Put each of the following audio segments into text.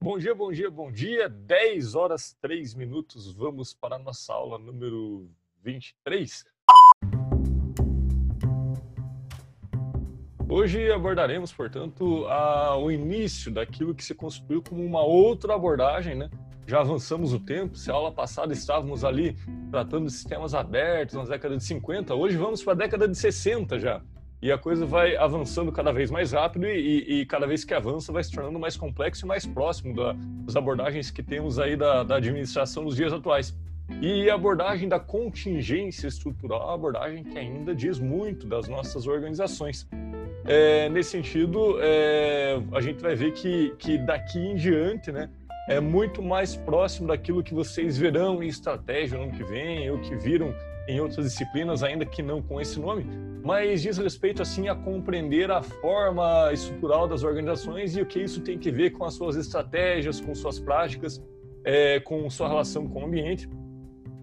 Bom dia, bom dia, bom dia. 10 horas 3 minutos. Vamos para a nossa aula número 23. Hoje abordaremos, portanto, a, o início daquilo que se construiu como uma outra abordagem, né? Já avançamos o tempo, se a aula passada estávamos ali tratando de sistemas abertos na década de 50, hoje vamos para a década de 60 já. E a coisa vai avançando cada vez mais rápido e, e cada vez que avança vai se tornando mais complexo e mais próximo da, das abordagens que temos aí da, da administração nos dias atuais. E a abordagem da contingência estrutural é uma abordagem que ainda diz muito das nossas organizações. É, nesse sentido, é, a gente vai ver que, que daqui em diante, né, é muito mais próximo daquilo que vocês verão em estratégia no ano que vem, ou que viram em outras disciplinas, ainda que não com esse nome, mas diz respeito assim a compreender a forma estrutural das organizações e o que isso tem que ver com as suas estratégias, com suas práticas, é, com sua relação com o ambiente.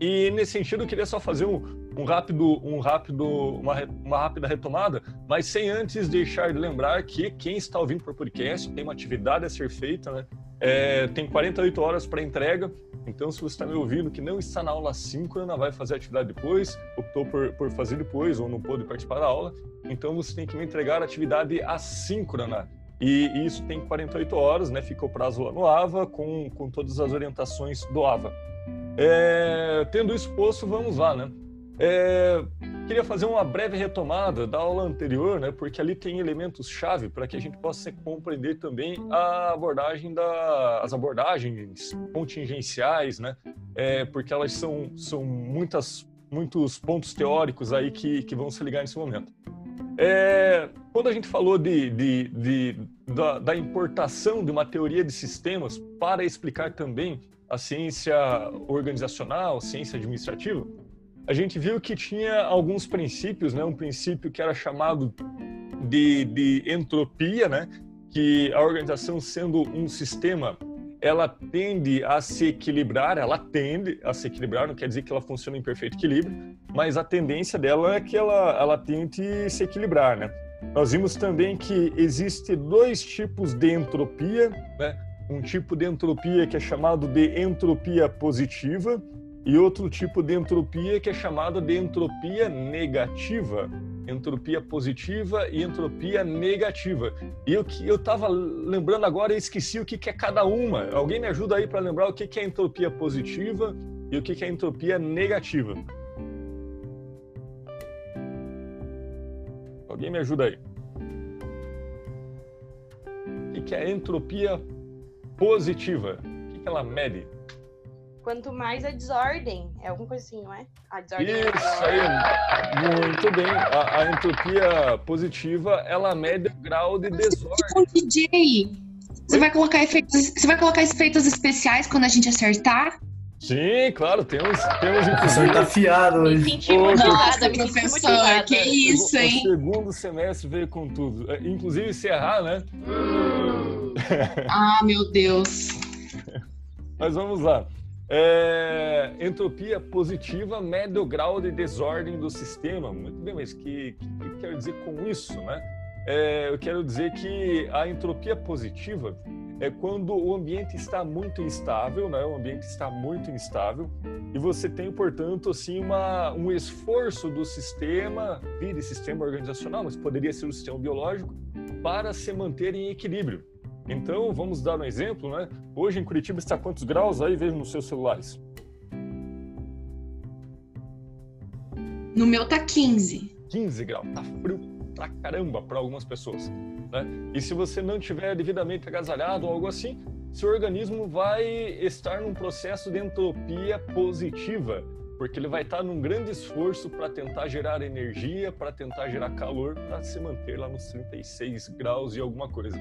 E nesse sentido, eu queria só fazer um, um rápido, um rápido, uma, uma rápida retomada, mas sem antes deixar de lembrar que quem está ouvindo por podcast tem uma atividade a ser feita, né? É, tem 48 horas para entrega, então se você está me ouvindo que não está na aula síncrona, vai fazer a atividade depois, optou por, por fazer depois ou não pôde participar da aula, então você tem que me entregar a atividade assíncrona. E, e isso tem 48 horas, né? Fica o prazo lá no AVA com, com todas as orientações do AVA. É, tendo isso posto, vamos lá, né? É, queria fazer uma breve retomada da aula anterior, né, porque ali tem elementos-chave para que a gente possa compreender também a abordagem da, as abordagens contingenciais, né, é, porque elas são, são muitas, muitos pontos teóricos aí que, que vão se ligar nesse momento. É, quando a gente falou de, de, de da, da importação de uma teoria de sistemas para explicar também a ciência organizacional, ciência administrativa, a gente viu que tinha alguns princípios, né? Um princípio que era chamado de, de entropia, né? Que a organização sendo um sistema, ela tende a se equilibrar, ela tende a se equilibrar, não quer dizer que ela funciona em perfeito equilíbrio, mas a tendência dela é que ela, ela tente se equilibrar, né? Nós vimos também que existe dois tipos de entropia, né? Um tipo de entropia que é chamado de entropia positiva, e outro tipo de entropia que é chamada de entropia negativa. Entropia positiva e entropia negativa. E eu que eu estava lembrando agora e esqueci o que, que é cada uma. Alguém me ajuda aí para lembrar o que, que é entropia positiva e o que, que é entropia negativa? Alguém me ajuda aí. O que, que é entropia positiva? O que, que ela mede? Quanto mais a desordem, é alguma coisa assim, não é? A desordem é Isso aí, muito bem. A, a, entropia positiva, ela mede o grau de desordem. DJ, você vai colocar efeitos, você vai colocar efeitos especiais quando a gente acertar? Sim, claro, temos, temos O professor tá afiado hoje. Me senti motivada, me senti motivada. Que isso, hein? O segundo semestre veio com tudo. É, inclusive, se errar, né? ah, meu Deus. Mas vamos lá. É, entropia positiva mede o grau de desordem do sistema. Muito bem, mas o que, que, que quero dizer com isso? Né? É, eu quero dizer que a entropia positiva é quando o ambiente está muito instável, né? o ambiente está muito instável, e você tem, portanto, assim, uma, um esforço do sistema, vire sistema organizacional, mas poderia ser o sistema biológico, para se manter em equilíbrio. Então, vamos dar um exemplo, né? Hoje em Curitiba está quantos graus aí? Veja nos seus celulares. No meu tá 15. 15 graus. Tá frio pra caramba para algumas pessoas, né? E se você não tiver devidamente agasalhado ou algo assim, seu organismo vai estar num processo de entropia positiva, porque ele vai estar num grande esforço para tentar gerar energia, para tentar gerar calor, para se manter lá nos 36 graus e alguma coisa.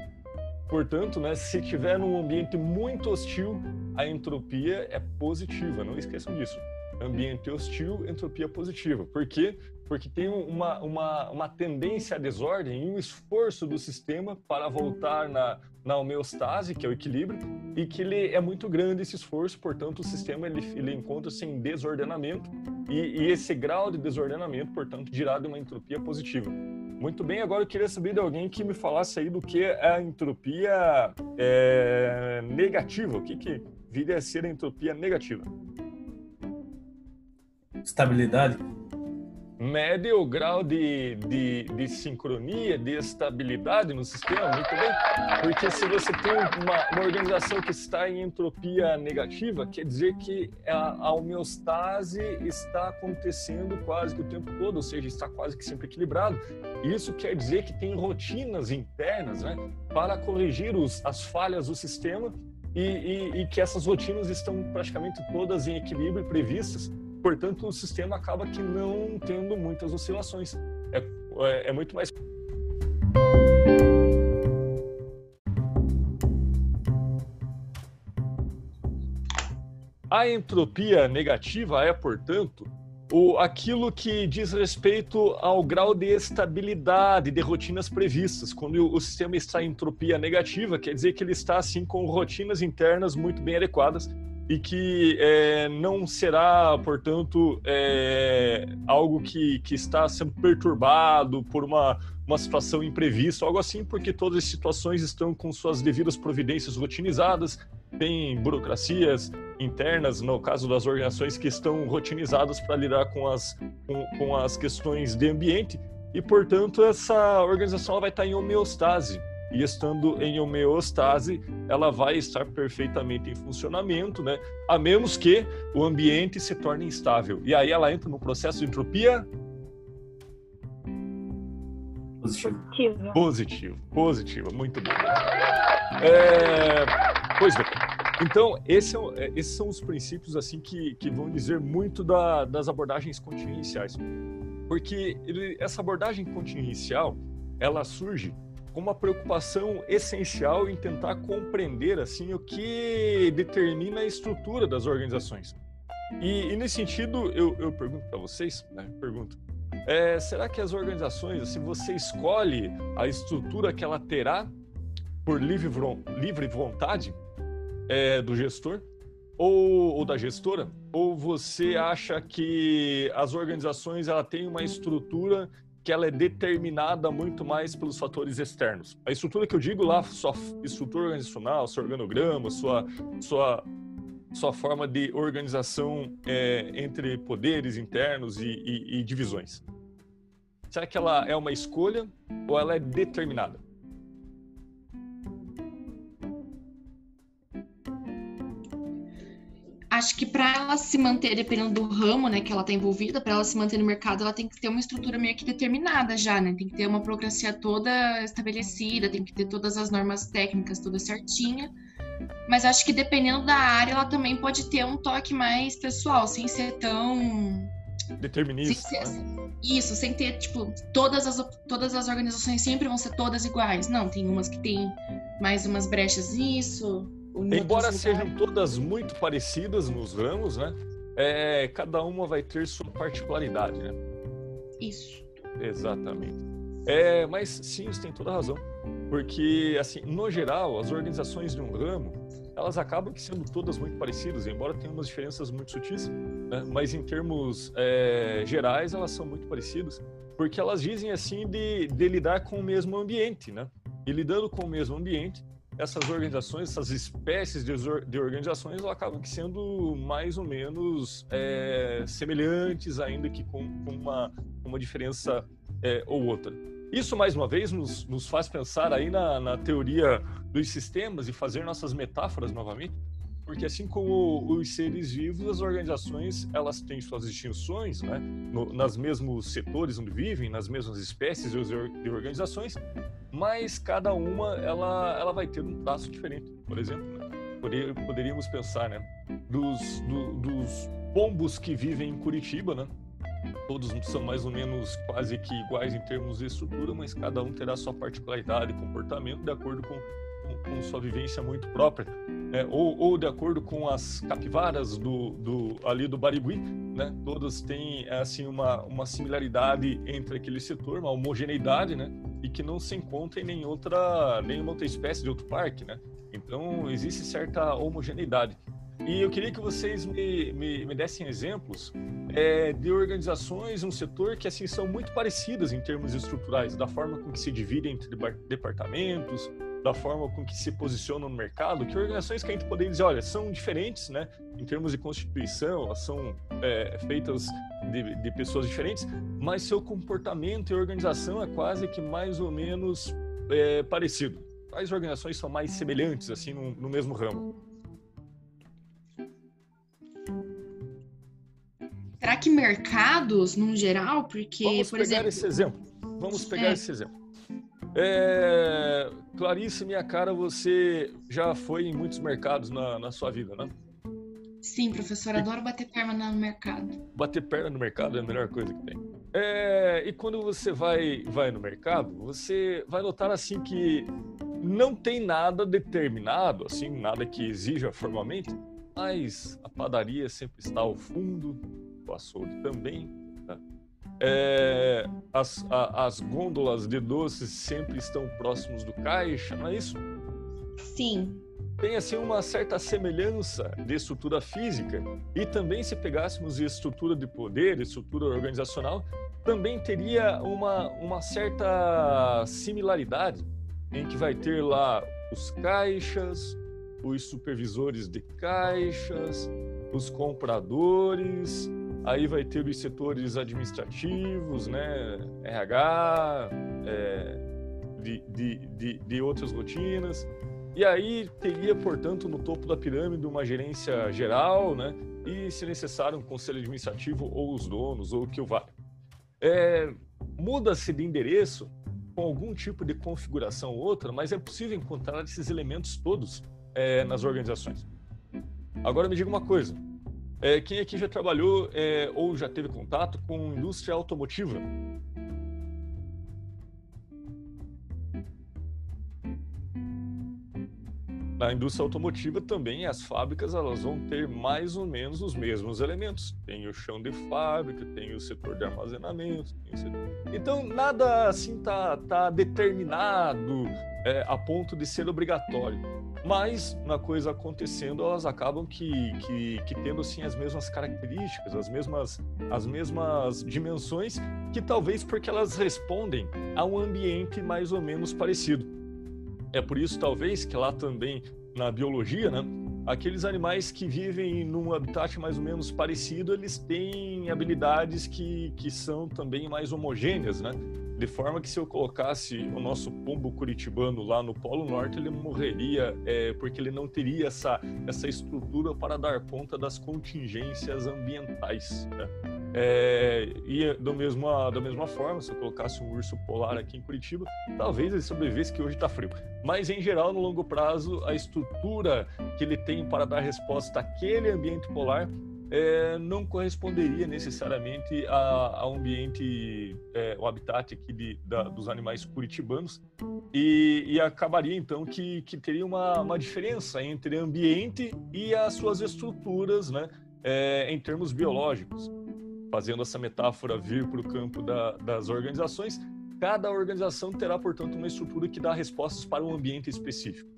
Portanto, né, se tiver num ambiente muito hostil, a entropia é positiva, não esqueçam disso. Ambiente hostil, entropia positiva. Por quê? Porque tem uma, uma, uma tendência à desordem e um esforço do sistema para voltar na, na homeostase, que é o equilíbrio, e que ele é muito grande esse esforço, portanto, o sistema ele, ele encontra-se em desordenamento, e, e esse grau de desordenamento, portanto, dirá de uma entropia positiva. Muito bem, agora eu queria saber de alguém que me falasse aí do que é a entropia é, negativa. O que, que viria a ser a entropia negativa? Estabilidade mede o grau de, de, de, sincronia, de estabilidade no sistema, muito bem. Porque se você tem uma, uma, organização que está em entropia negativa, quer dizer que a, a homeostase está acontecendo quase que o tempo todo, ou seja, está quase que sempre equilibrado. Isso quer dizer que tem rotinas internas né, para corrigir os, as falhas do sistema e, e, e que essas rotinas estão praticamente todas em equilíbrio previstas Portanto, o sistema acaba que não tendo muitas oscilações. É, é, é muito mais. A entropia negativa é, portanto, o, aquilo que diz respeito ao grau de estabilidade de rotinas previstas. Quando o, sistema está em entropia negativa, quer dizer que ele está assim com rotinas internas muito bem adequadas e que é, não será, portanto, é, algo que, que está sendo perturbado por uma, uma situação imprevista, algo assim, porque todas as situações estão com suas devidas providências rotinizadas, tem burocracias internas, no caso das organizações, que estão rotinizadas para lidar com as, com, com as questões de ambiente, e, portanto, essa organização vai estar em homeostase e estando em homeostase, ela vai estar perfeitamente em funcionamento, né? A menos que o ambiente se torne instável. E aí ela entra no processo de entropia positivo. Positivo, positivo, muito bom. É... Pois bem. Então, esse é, é, esses são os princípios assim que, que vão dizer muito da, das abordagens contingenciais. Porque ele, essa abordagem contingencial, ela surge com uma preocupação essencial em tentar compreender assim o que determina a estrutura das organizações. E, e nesse sentido, eu, eu pergunto para vocês, né? Pergunto, é, será que as organizações, se assim, você escolhe a estrutura que ela terá por livre, livre vontade é, do gestor ou, ou, da gestora, ou você acha que as organizações ela tem uma estrutura que ela é determinada muito mais pelos fatores externos. A estrutura que eu digo lá, sua estrutura organizacional, seu organograma, sua, sua, sua forma de organização é, entre poderes internos e, e, e divisões. Será que ela é uma escolha ou ela é determinada? Acho que para ela se manter, dependendo do ramo, né, que ela está envolvida, para ela se manter no mercado, ela tem que ter uma estrutura meio que determinada já, né? Tem que ter uma burocracia toda estabelecida, tem que ter todas as normas técnicas toda certinha. Mas acho que dependendo da área, ela também pode ter um toque mais pessoal, sem ser tão determinista. Sem ser, né? Isso, sem ter, tipo, todas as, todas as organizações sempre vão ser todas iguais. Não, tem umas que tem mais umas brechas nisso, Embora sejam todas muito parecidas nos ramos, né? É, cada uma vai ter sua particularidade, né? Isso. Exatamente. É, mas sim, você tem toda a razão. Porque, assim, no geral, as organizações de um ramo, elas acabam sendo todas muito parecidas, embora tenham umas diferenças muito sutis, né? mas em termos é, gerais, elas são muito parecidas, porque elas dizem, assim, de, de lidar com o mesmo ambiente, né? E lidando com o mesmo ambiente, essas organizações, essas espécies de, organizações, acabam sendo mais ou menos é, semelhantes, ainda que com, com uma, uma diferença é, ou outra. Isso, mais uma vez, nos, nos faz pensar aí na, na teoria dos sistemas e fazer nossas metáforas novamente, porque assim como os seres vivos, as organizações elas têm suas distinções, né, no, nas mesmos setores onde vivem, nas mesmas espécies de organizações, mas cada uma ela, ela vai ter um traço diferente. Por exemplo, né? poderíamos pensar, né, dos, do, dos pombos que vivem em Curitiba, né? Todos são mais ou menos quase que iguais em termos de estrutura, mas cada um terá sua particularidade e comportamento de acordo com com sua vivência muito própria, né? ou, ou, de acordo com as capivaras do, do, ali do Barigui, né? todas têm assim uma, uma similaridade entre aquele setor, uma homogeneidade, né? E que não se encontra em outra, nenhuma outra espécie de outro parque. Né? Então existe certa homogeneidade. E eu queria que vocês me, me, me dessem exemplos é, de organizações um setor que assim são muito parecidas em termos estruturais, da forma com que se dividem entre departamentos, da forma com que se posicionam no mercado, que organizações que a gente poderia dizer, olha, são diferentes, né, em termos de constituição, elas são é, feitas de, de, pessoas diferentes, mas seu comportamento e organização é quase que mais ou menos é, parecido. Quais organizações são mais semelhantes, assim, no, no mesmo ramo? Será que mercados, no geral? Porque, Vamos por pegar exemplo... esse exemplo. Vamos pegar É. esse exemplo. É, Clarice, minha cara, você já foi em muitos mercados na, na sua vida, né? Sim, professor, adoro bater perna no mercado. Bater perna no mercado é a melhor coisa que tem. É, e quando você vai, vai no mercado, você vai notar assim que não tem nada determinado, assim, nada que exija formalmente, mas a padaria sempre está ao fundo, o açougue também. né? É, as, a- as gôndolas de doces sempre estão próximos do caixa, não é isso? Sim, tem assim uma certa semelhança de estrutura física e também se pegássemos estrutura de poder, estrutura organizacional, também teria uma, uma certa similaridade em que vai ter lá os caixas, os supervisores de caixas, os compradores, aí vai ter os setores administrativos, né, RH, é, de, de, de, de outras rotinas. E aí teria, portanto, no topo da pirâmide uma gerência geral, né? E, se necessário, um conselho administrativo ou os donos, ou o que o vale. É, Muda-se de endereço com algum tipo de configuração ou outra, mas é possível encontrar esses elementos todos é, nas organizações. Agora me diga uma coisa: é, quem aqui já trabalhou é, ou já teve contato com indústria automotiva? Na indústria automotiva também as fábricas elas vão ter mais ou menos os mesmos elementos. Tem o chão de fábrica, tem o setor de armazenamento. setor- Então nada assim tá, tá determinado é, a ponto de ser obrigatório. Mas na coisa acontecendo elas acabam que, que, que tendo assim as mesmas características, as mesmas, as mesmas dimensões, que talvez porque elas respondem a um ambiente mais ou menos parecido. É por isso, talvez, que lá também na biologia, né, aqueles animais que vivem num habitat mais ou menos parecido, eles têm habilidades que, que são também mais homogêneas, né? De forma que se eu colocasse o nosso pombo curitibano lá no Polo Norte, ele morreria é, porque ele não teria essa, essa estrutura para dar conta das contingências ambientais. Né? É, e do mesmo, da mesma forma, se eu colocasse um urso polar aqui em Curitiba, talvez ele sobrevivesse, que hoje está frio. Mas, em geral, no longo prazo, a estrutura que ele tem para dar resposta àquele ambiente polar é, não corresponderia necessariamente ao ambiente, é, o habitat aqui de, da- dos animais curitibanos e, e acabaria então que, que teria uma, uma diferença entre ambiente e as suas estruturas, né, é, em termos biológicos. Fazendo essa metáfora vir para o campo da- das organizações, cada organização terá, portanto, uma estrutura que dá respostas para um ambiente específico.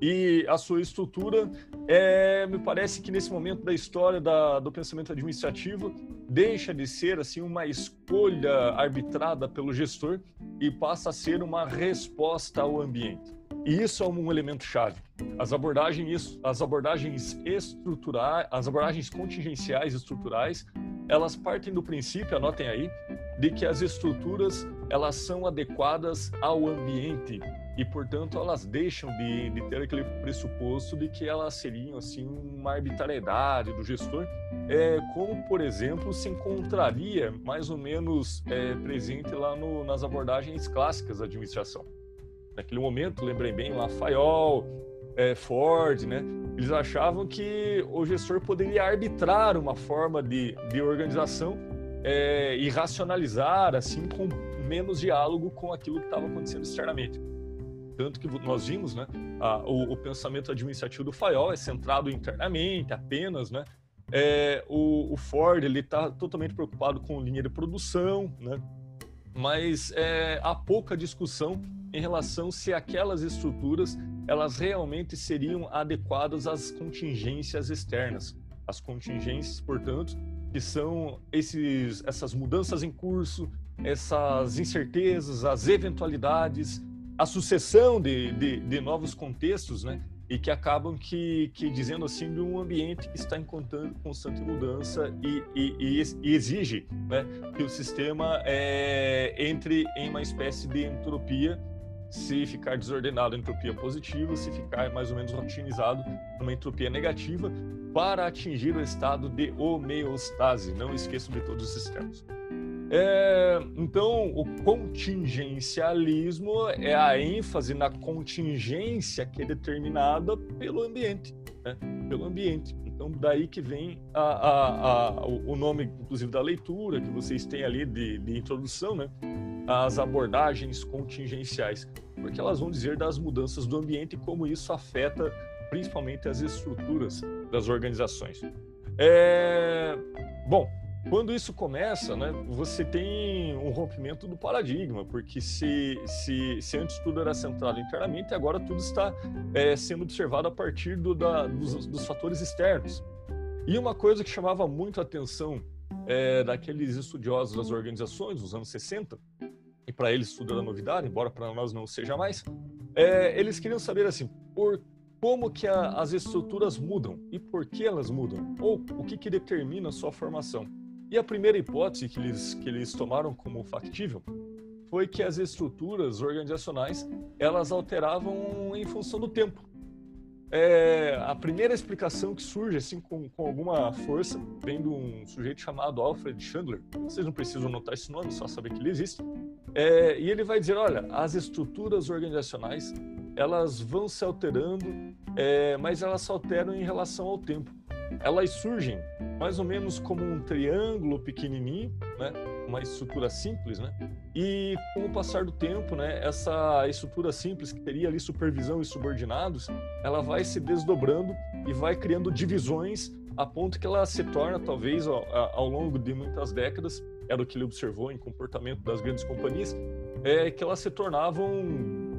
E a sua estrutura, é, me parece que nesse momento da história da- do pensamento administrativo, deixa de ser assim uma escolha arbitrada pelo gestor e passa a ser uma resposta ao ambiente. E isso é um elemento chave. As abordagens, as abordagens estruturais, as abordagens contingenciais estruturais, elas partem do princípio, anotem aí, de que as estruturas elas são adequadas ao ambiente e, portanto, elas deixam de, de ter aquele pressuposto de que elas seriam assim uma arbitrariedade do gestor, é, como, por exemplo, se encontraria mais ou menos é, presente lá no, nas abordagens clássicas da administração. Naquele momento, lembrem bem, lá Fayol, é, Ford, né? Eles achavam que o gestor poderia arbitrar uma forma de, de organização é, e racionalizar, assim, com menos diálogo com aquilo que estava acontecendo externamente. Tanto que nós vimos, né, a, o, o, pensamento administrativo do Fayol é centrado internamente, apenas, né? É, o, o, Ford ele está totalmente preocupado com linha de produção, né? Mas é, há pouca discussão em relação se aquelas estruturas elas realmente seriam adequadas às contingências externas. As contingências, portanto, que são esses, essas mudanças em curso, essas incertezas, as eventualidades, a sucessão de, de, de novos contextos, né? E que acabam que, que dizendo assim de um ambiente que está em constante mudança e, e, e exige né, que o sistema é, entre em uma espécie de entropia se ficar desordenado, entropia positiva, se ficar mais ou menos rotinizado, uma entropia negativa, para atingir o estado de homeostase. Não esqueçam de todos esses termos. É, então, o contingencialismo é a ênfase na contingência que é determinada pelo ambiente, né? pelo ambiente. Então, daí que vem a, a, a, o nome, inclusive, da leitura que vocês têm ali de, de introdução, né? as abordagens contingenciais, porque elas vão dizer das mudanças do ambiente e como isso afeta principalmente as estruturas das organizações. É... Bom, quando isso começa, né, você tem um rompimento do paradigma, porque se, se, se antes tudo era centrado internamente, agora tudo está é, sendo observado a partir do, da, dos, dos, fatores externos. E uma coisa que chamava muito a atenção é, daqueles estudiosos das organizações dos anos 60, e para eles tudo era novidade, embora para nós não seja mais, é, eles queriam saber assim, por como que a, as estruturas mudam e por que elas mudam, ou o que, que determina a sua formação. E a primeira hipótese que eles, que eles tomaram como factível foi que as estruturas organizacionais elas alteravam em função do tempo. É, a primeira explicação que surge assim com, com alguma força vem de um sujeito chamado Alfred Chandler. Vocês não precisam notar esse nome, só saber que ele existe. É, e ele vai dizer, olha, as estruturas organizacionais elas vão se alterando, é, mas elas se alteram em relação ao tempo elas surgem mais ou menos como um triângulo pequenininho, né? Uma estrutura simples, né? E com o passar do tempo, né? Essa estrutura simples que teria ali supervisão e subordinados, ela vai se desdobrando e vai criando divisões a ponto que ela se torna, talvez, ao, ao longo de muitas décadas, era o que ele observou em comportamento das grandes companhias, é que elas se tornavam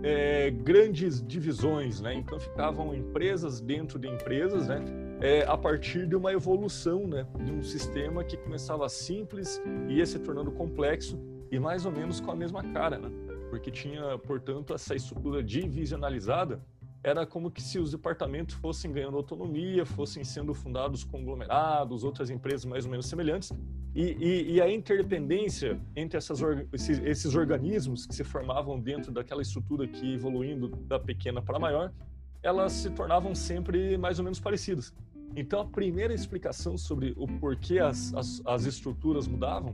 é, grandes divisões, né? Então ficavam empresas dentro de empresas, né? É, a partir de uma evolução, né? De um sistema que começava simples e ia se tornando complexo e mais ou menos com a mesma cara, né? Porque tinha, portanto, essa estrutura divisionalizada era como que se os departamentos fossem ganhando autonomia, fossem sendo fundados conglomerados, outras empresas mais ou menos semelhantes, e, e, e a interdependência entre essas, esses, esses, organismos que se formavam dentro daquela estrutura que evoluindo da pequena para maior, elas se tornavam sempre mais ou menos parecidas. Então, a primeira explicação sobre o porquê as, as, as estruturas mudavam,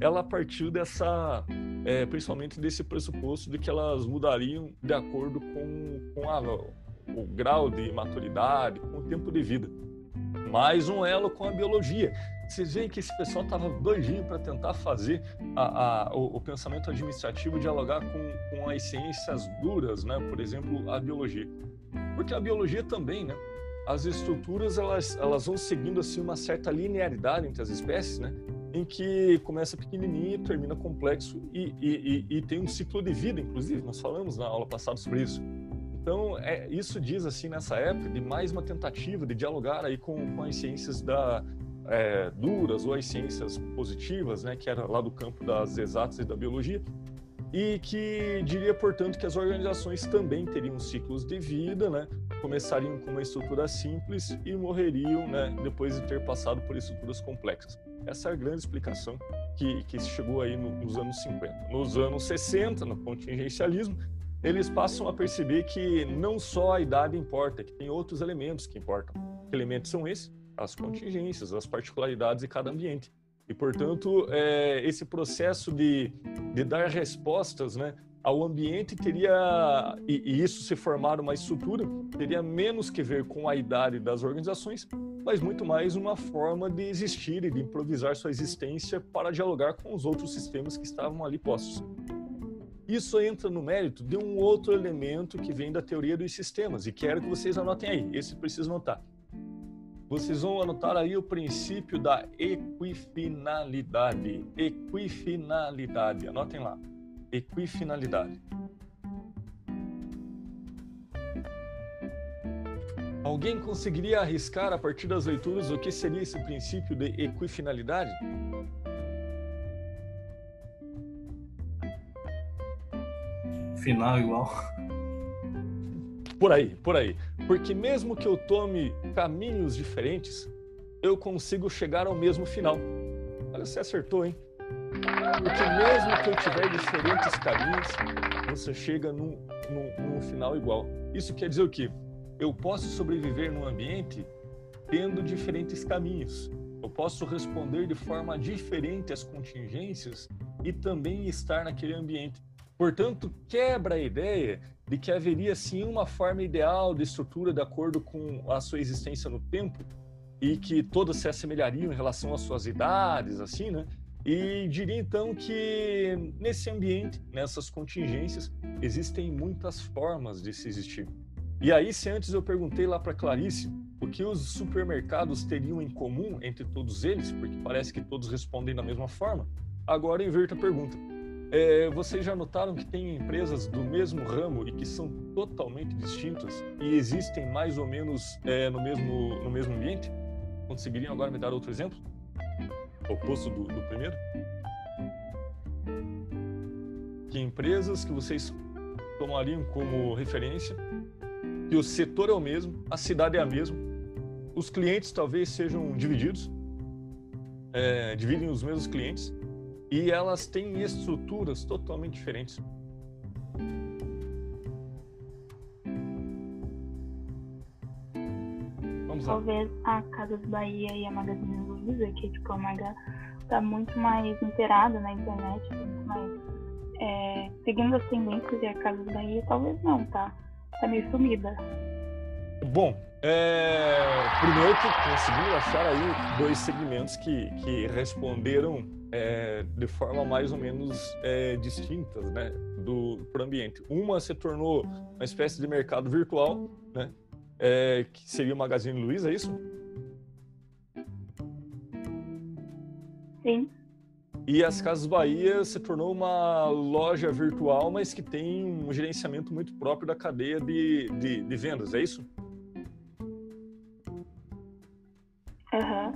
ela partiu dessa, é, principalmente desse pressuposto de que elas mudariam de acordo com, com a, o grau de maturidade, com o tempo de vida. Mais um elo com a biologia. Vocês veem que esse pessoal estava doidinho para tentar fazer a, a, o, o, pensamento administrativo dialogar com, com as ciências duras, né? por exemplo, a biologia. Porque a biologia também, né? As estruturas elas, elas vão seguindo assim uma certa linearidade entre as espécies, né? em que começa pequenininho, termina complexo e, e, e, e, tem um ciclo de vida, inclusive, nós falamos na aula passada sobre isso. Então, é, isso diz, assim, nessa época, de mais uma tentativa de dialogar aí com, com as ciências da, é, duras ou as ciências positivas, né, que era lá do campo das exatas e da biologia, e que diria, portanto, que as organizações também teriam ciclos de vida, né, começariam com uma estrutura simples e morreriam né, depois de ter passado por estruturas complexas. Essa é a grande explicação que, que chegou aí no, nos anos 50. Nos anos 60, no contingencialismo, eles passam a perceber que não só a idade importa, que tem outros elementos que importam. Que elementos são esses? As contingências, as particularidades de cada ambiente. E, portanto, é, esse processo de, de dar respostas né, ao ambiente teria, e, isso se formar uma estrutura, teria menos que ver com a idade das organizações, mas muito mais uma forma de existir e de improvisar sua existência para dialogar com os outros sistemas que estavam ali postos. Isso entra no mérito de um outro elemento que vem da teoria dos sistemas, e quero que vocês anotem aí, esse preciso notar. Vocês vão anotar aí o princípio da equifinalidade. Equifinalidade, anotem lá equifinalidade. Alguém conseguiria arriscar a partir das leituras o que seria esse princípio de equifinalidade? Final igual. Por aí, por aí. Porque mesmo que eu tome caminhos diferentes, eu consigo chegar ao mesmo final. Olha, você acertou, hein? Porque mesmo que eu tiver diferentes caminhos, você chega num, num, num final igual. Isso quer dizer o quê? Eu posso sobreviver num ambiente tendo diferentes caminhos. Eu posso responder de forma diferente às contingências e também estar naquele ambiente. Portanto, quebra a ideia de que haveria sim uma forma ideal de estrutura de acordo com a sua existência no tempo e que todas se assemelhariam em relação às suas idades, assim, né? E diria então que nesse ambiente, nessas contingências, existem muitas formas de se existir. E aí, se antes eu perguntei lá para Clarice o que os supermercados teriam em comum entre todos eles, porque parece que todos respondem da mesma forma, agora eu inverto a pergunta. É, vocês já notaram que tem empresas do mesmo ramo e que são totalmente distintas e existem mais ou menos é, no, mesmo, no mesmo ambiente? Conseguiriam agora me dar outro exemplo? Oposto do, do primeiro? Que empresas que vocês tomariam como referência, que o setor é o mesmo, a cidade é a mesma, os clientes talvez sejam divididos, é, dividem os mesmos clientes, e elas têm estruturas totalmente diferentes. Vamos lá. Talvez a Casas Bahia e a Magazine Que tipo, a Maga tá muito mais inteirada na internet, muito mais é, seguindo as tendências e a Casas Bahia talvez não, tá? Tá meio sumida. Bom, é, primeiro que conseguimos achar aí dois segmentos que, que responderam é, de forma mais ou menos é, distintas né, do pro ambiente. Uma se tornou uma espécie de mercado virtual, né, é, que seria o Magazine Luiza, é isso? Sim. E as Casas Bahia se tornou uma loja virtual, mas que tem um gerenciamento muito próprio da cadeia de, de, de vendas, é isso? Uhum.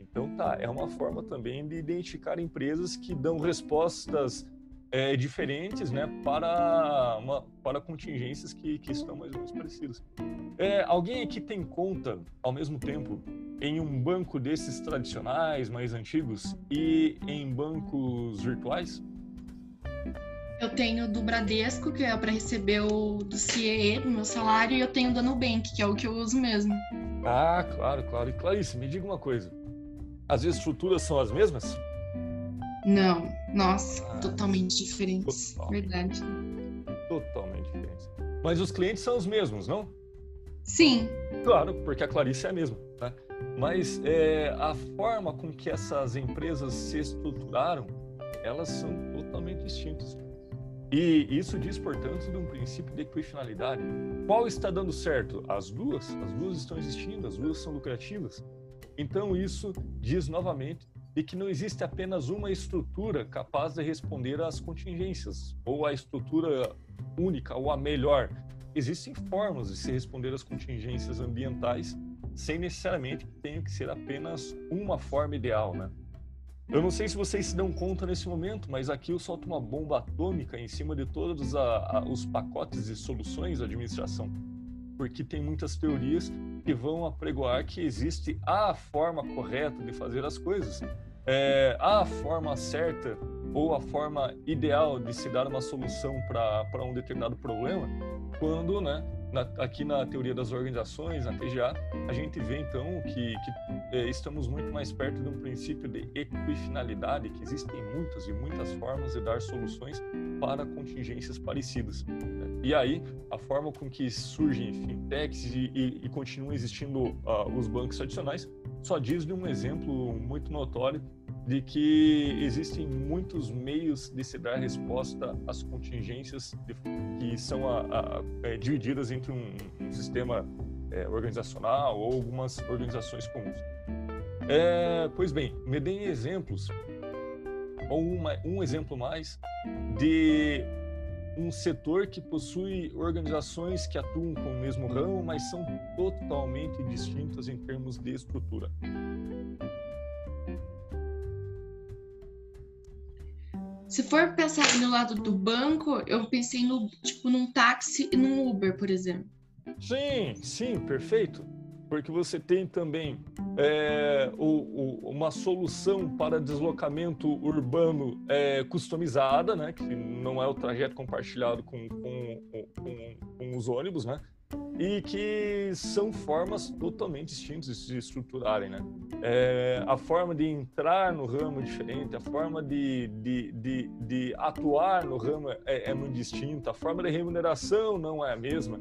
Então tá, é uma forma também de identificar empresas que dão respostas é, diferentes, né, para uma, para contingências que, que estão mais ou menos parecidas. É, alguém aqui tem conta ao mesmo tempo em um banco desses tradicionais, mais antigos, e em bancos virtuais? Eu tenho do Bradesco, que é para receber o do CIE, do meu salário, e eu tenho do Nubank, que é o que eu uso mesmo. Ah, claro, claro. E Clarice, me diga uma coisa as estruturas são as mesmas? Não, nossa, ah, totalmente diferentes. Verdade. Totalmente diferentes. Mas os clientes são os mesmos, não? Sim. Claro, porque a Clarice é a mesma. Né? Mas é, a forma com que essas empresas se estruturaram, elas são totalmente distintas. E isso diz, portanto, de um princípio de equifinalidade. Qual está dando certo? As duas? As duas estão existindo, as duas são lucrativas. Então, isso diz novamente de que não existe apenas uma estrutura capaz de responder às contingências, ou a estrutura única, ou a melhor. Existem formas de se responder às contingências ambientais sem necessariamente que tenha que ser apenas uma forma ideal, né? Eu não sei se vocês se dão conta nesse momento, mas aqui eu solto uma bomba atômica em cima de todos a, a, os pacotes de soluções da administração porque tem muitas teorias que vão apregoar que existe a forma correta de fazer as coisas, é, a forma certa ou a forma ideal de se dar uma solução para um determinado problema, quando, né, na, aqui na teoria das organizações, na TGA, a gente vê então que, que é, estamos muito mais perto de um princípio de equifinalidade, que existem muitas e muitas formas de dar soluções para contingências parecidas. Né? E aí, a forma com que surgem fintechs e, e, e continuam existindo uh, os bancos tradicionais só diz de um exemplo muito notório de que existem muitos meios de se dar resposta às contingências de, que são a, a, é, divididas entre um, um sistema é, organizacional ou algumas organizações comuns. É, pois bem, me deem exemplos, ou uma, um exemplo mais, de um setor que possui organizações que atuam com o mesmo ramo, mas são totalmente distintas em termos de estrutura. Se for pensar no lado do banco, eu pensei no tipo num táxi e num Uber, por exemplo. Sim, sim, perfeito. Porque você tem também é, o, o, uma solução para deslocamento urbano é, customizada, né? Que não é o trajeto compartilhado com, com, com, com os ônibus, né? E que são formas totalmente distintas de se estruturarem, né? É, a forma de entrar no ramo é diferente, a forma de, de, de, de atuar no ramo é, é muito distinta, a forma de remuneração não é a mesma,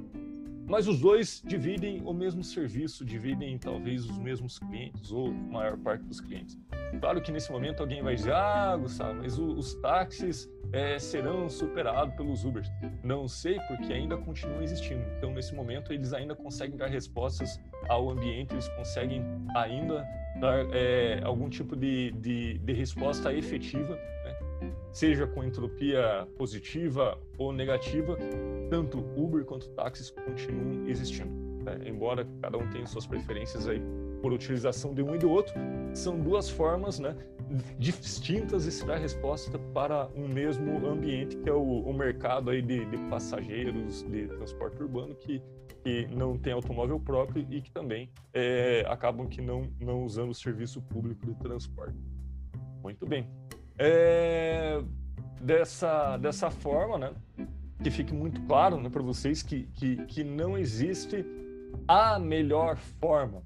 mas os dois dividem o mesmo serviço, dividem talvez os mesmos clientes ou maior parte dos clientes. Claro que nesse momento alguém vai dizer, ah, Gustavo, mas os táxis é, serão superados pelos Ubers. Não sei, porque ainda continuam existindo. Então, nesse momento, eles ainda conseguem dar respostas ao ambiente, eles conseguem ainda dar é, algum tipo de, de, de resposta efetiva? Seja com entropia positiva ou negativa, tanto Uber quanto táxis continuam existindo. Né? Embora cada um tenha suas preferências aí por utilização de um e do outro, são duas formas né, distintas de se dar resposta para um mesmo ambiente, que é o, o mercado aí de, de, passageiros de transporte urbano, que, que não tem automóvel próprio e que também é, acabam que não, não usando o serviço público de transporte. Muito bem. É, dessa, dessa forma, né, que fique muito claro né, para vocês que, que, que não existe a melhor forma.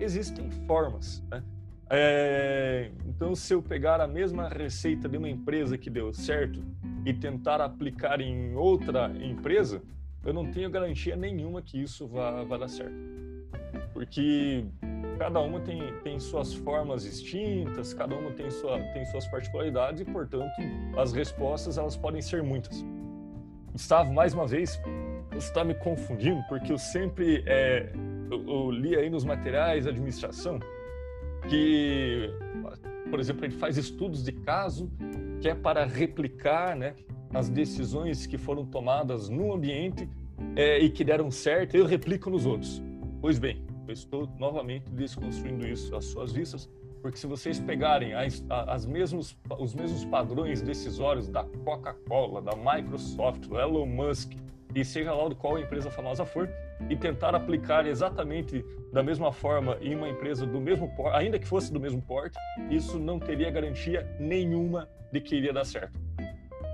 Existem formas. Né? É, então, se eu pegar a mesma receita de uma empresa que deu certo e tentar aplicar em outra empresa, eu não tenho garantia nenhuma que isso vá, vá dar certo. Porque cada uma tem, tem suas formas distintas, cada uma tem, sua, tem suas particularidades e, portanto, as respostas elas podem ser muitas. Gustavo, mais uma vez, você está me confundindo, porque eu sempre é, eu, eu li aí nos materiais de administração que, por exemplo, ele faz estudos de caso que é para replicar né, as decisões que foram tomadas no ambiente é, e que deram certo, eu replico nos outros. Pois bem, eu estou novamente desconstruindo isso às suas vistas, porque se vocês pegarem as, as mesmos, os mesmos padrões decisórios da Coca-Cola, da Microsoft, do Elon Musk, e seja lá de qual empresa famosa for, e tentar aplicar exatamente da mesma forma em uma empresa do mesmo porte, ainda que fosse do mesmo porte, isso não teria garantia nenhuma de que iria dar certo.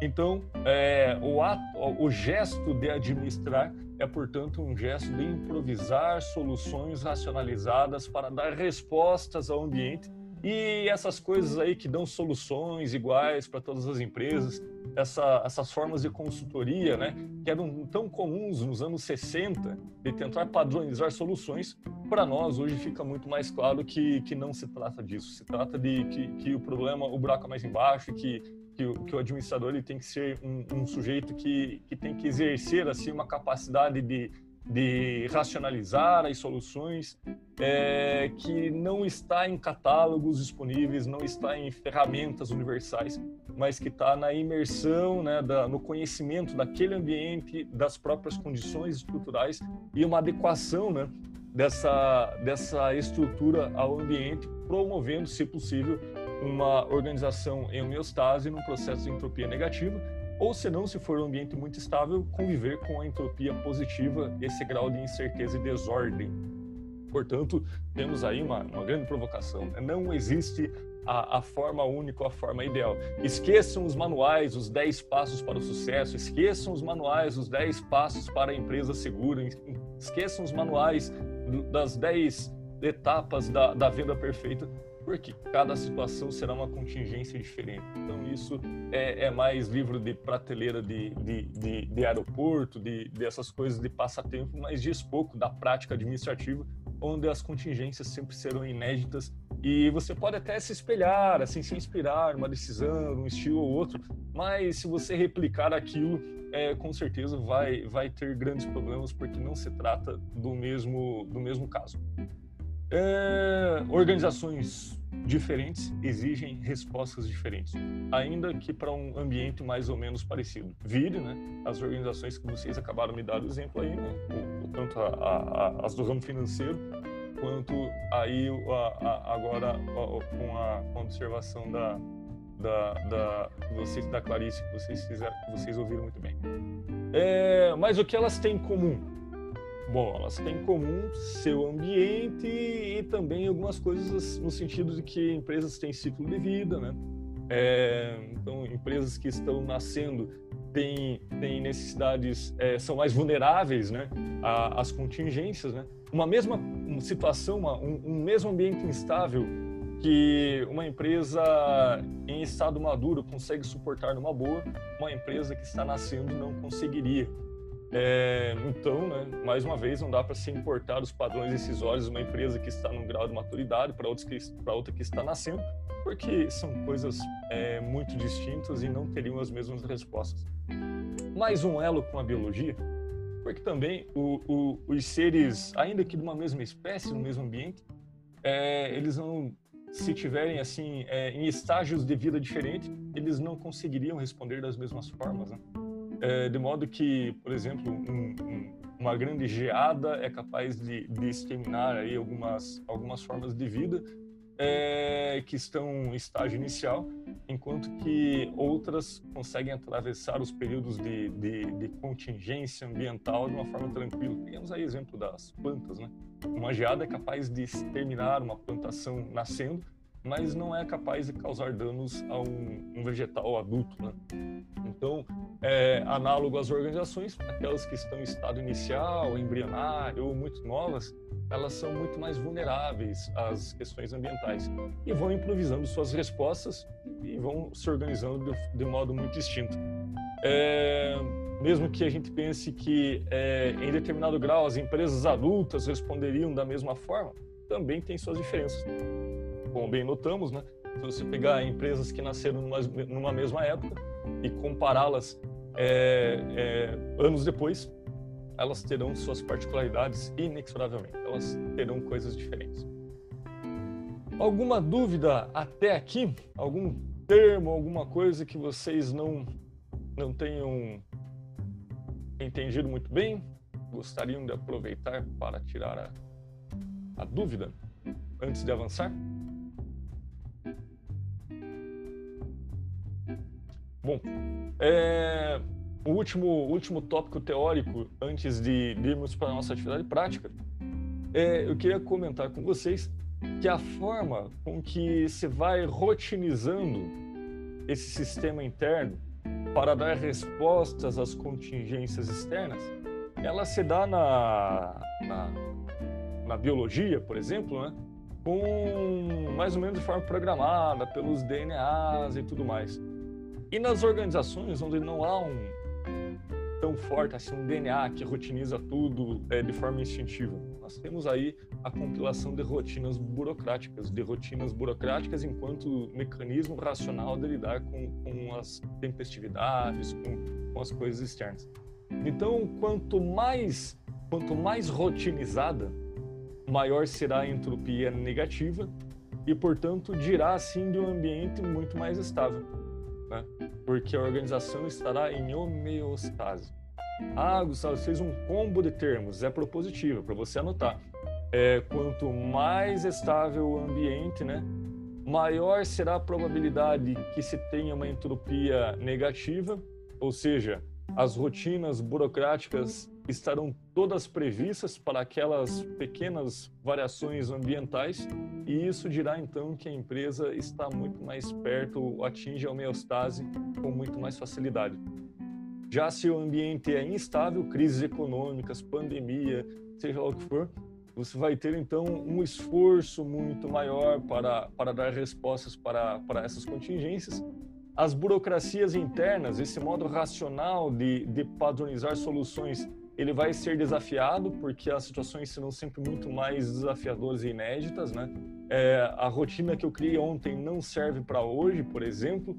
Então, é, o, ato, o gesto de administrar é, portanto, um gesto de improvisar soluções racionalizadas para dar respostas ao ambiente e essas coisas aí que dão soluções iguais para todas as empresas, essa, essas formas de consultoria, né, que eram tão comuns nos anos 60, de tentar padronizar soluções, para nós hoje fica muito mais claro que, que não se trata disso. Se trata de que, que o problema, o buraco é mais embaixo, que, que, o, que o administrador ele tem que ser um, um sujeito que, que tem que exercer assim uma capacidade de de racionalizar as soluções, é, que não está em catálogos disponíveis, não está em ferramentas universais, mas que está na imersão, né, da, no conhecimento daquele ambiente, das próprias condições estruturais e uma adequação né, dessa, dessa estrutura ao ambiente, promovendo, se possível, uma organização em homeostase num processo de entropia negativa ou se não, se for um ambiente muito estável, conviver com a entropia positiva, esse grau de incerteza e desordem. Portanto, temos aí uma, uma grande provocação. Né? Não existe a, a, forma única, a forma ideal. Esqueçam os manuais, os 10 passos para o sucesso, esqueçam os manuais, os 10 passos para a empresa segura, esqueçam os manuais das 10 etapas da, da venda perfeita porque cada situação será uma contingência diferente. Então, isso é, é mais livro de prateleira de, de, de, de aeroporto, de, dessas coisas de passatempo, mas diz pouco da prática administrativa, onde as contingências sempre serão inéditas e você pode até se espelhar, assim, se inspirar numa decisão, num estilo ou outro, mas se você replicar aquilo, é, com certeza vai, vai ter grandes problemas, porque não se trata do mesmo, do mesmo caso. É, organizações diferentes exigem respostas diferentes, ainda que para um ambiente mais ou menos parecido. Vire, né, as organizações que vocês acabaram me dar o exemplo aí, né, o, tanto a, a, as do ramo financeiro, quanto aí a, agora com a, com a observação da, da, da, vocês, da Clarice, que vocês, fizeram, que vocês ouviram muito bem. É, mas o que elas têm em comum? Bom, elas têm em comum seu ambiente e também algumas coisas no sentido de que empresas têm ciclo de vida, né? É, então, empresas que estão nascendo têm, têm necessidades, é, são mais vulneráveis, né? Às contingências, né? Uma mesma situação, uma, um, um mesmo ambiente instável que uma empresa em estado maduro consegue suportar numa boa, uma empresa que está nascendo não conseguiria. É, então, né, mais uma vez, não dá para se importar os padrões decisórios de uma empresa que está num grau de maturidade para outra que está nascendo, porque são coisas é, muito distintas e não teriam as mesmas respostas. Mais um elo com a biologia, porque também o, o, os seres, ainda que de uma mesma espécie, no mesmo ambiente, é, eles não, se tiverem assim é, em estágios de vida diferentes, eles não conseguiriam responder das mesmas formas. Né? É, de modo que, por exemplo, um, um, uma grande geada é capaz de, de exterminar aí algumas, algumas formas de vida é, que estão em estágio inicial, enquanto que outras conseguem atravessar os períodos de, de, de contingência ambiental de uma forma tranquila. Temos aí exemplo das plantas, né? Uma geada é capaz de exterminar uma plantação nascendo, mas não é capaz de causar danos a um, um vegetal adulto. Né? Então, é análogo às organizações, aquelas que estão em estado inicial, embrionário ou muito novas, elas são muito mais vulneráveis às questões ambientais e vão improvisando suas respostas e vão se organizando de, de modo muito distinto. É, mesmo que a gente pense que é, em determinado grau as empresas adultas responderiam da mesma forma, também tem suas diferenças como bem notamos, né? Se você pegar empresas que nasceram numa, numa mesma época e compará-las é, é, anos depois, elas terão suas particularidades inexoravelmente. Elas terão coisas diferentes. Alguma dúvida até aqui? Algum termo, alguma coisa que vocês não não tenham entendido muito bem? Gostariam de aproveitar para tirar a, a dúvida antes de avançar? Bom, é, o último, último tópico teórico, antes de, irmos para a nossa atividade prática, é, eu queria comentar com vocês que a forma com que se vai rotinizando esse sistema interno para dar respostas às contingências externas, ela se dá na, na, na biologia, por exemplo, né? com mais ou menos de forma programada pelos DNAs e tudo mais. E nas organizações onde não há um tão forte assim um DNA que rotiniza tudo é, de forma instintiva, nós temos aí a compilação de rotinas burocráticas, de rotinas burocráticas enquanto mecanismo racional de lidar com, com as tempestividades, com, com as coisas externas. Então, quanto mais quanto mais rotinizada, maior será a entropia negativa e, portanto, dirá assim de um ambiente muito mais estável? Porque a organização estará em homeostase. Ah, Gustavo, fez um combo de termos, é propositiva, para você anotar. É, quanto mais estável o ambiente, né, maior será a probabilidade que se tenha uma entropia negativa, ou seja, as rotinas burocráticas estarão todas previstas para aquelas pequenas variações ambientais e isso dirá então que a empresa está muito mais perto, atinge a homeostase com muito mais facilidade. Já se o ambiente é instável, crises econômicas, pandemia, seja lá o que for, você vai ter então um esforço muito maior para, para dar respostas para, para essas contingências. As burocracias internas, esse modo racional de, de padronizar soluções ele vai ser desafiado porque as situações serão sempre muito mais desafiadoras e inéditas, né? É, a rotina que eu criei ontem não serve para hoje, por exemplo,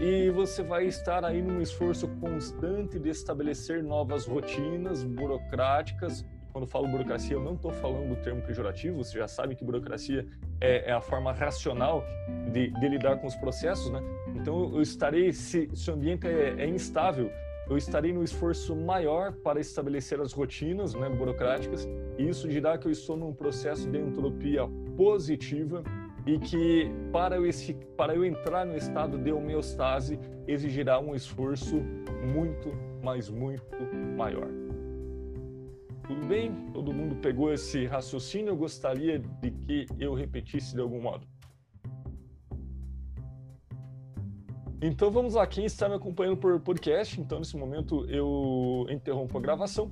e você vai estar aí num esforço constante de estabelecer novas rotinas burocráticas, quando falo burocracia, eu não estou falando do termo pejorativo, você já sabe que burocracia é, é a forma racional de, de, lidar com os processos, né? Então, eu estarei, se, o ambiente é, é instável, eu estarei no esforço maior para estabelecer as rotinas né, burocráticas, e isso dirá que eu estou num processo de entropia positiva e que para eu, esse, para eu entrar no estado de homeostase exigirá um esforço muito, mas muito maior. Tudo bem? Todo mundo pegou esse raciocínio? Eu gostaria de que eu repetisse de algum modo. Então vamos lá, quem está me acompanhando por podcast, então nesse momento eu interrompo a gravação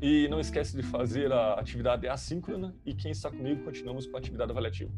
e não esquece de fazer a atividade assíncrona e quem está comigo continuamos com a atividade avaliativa.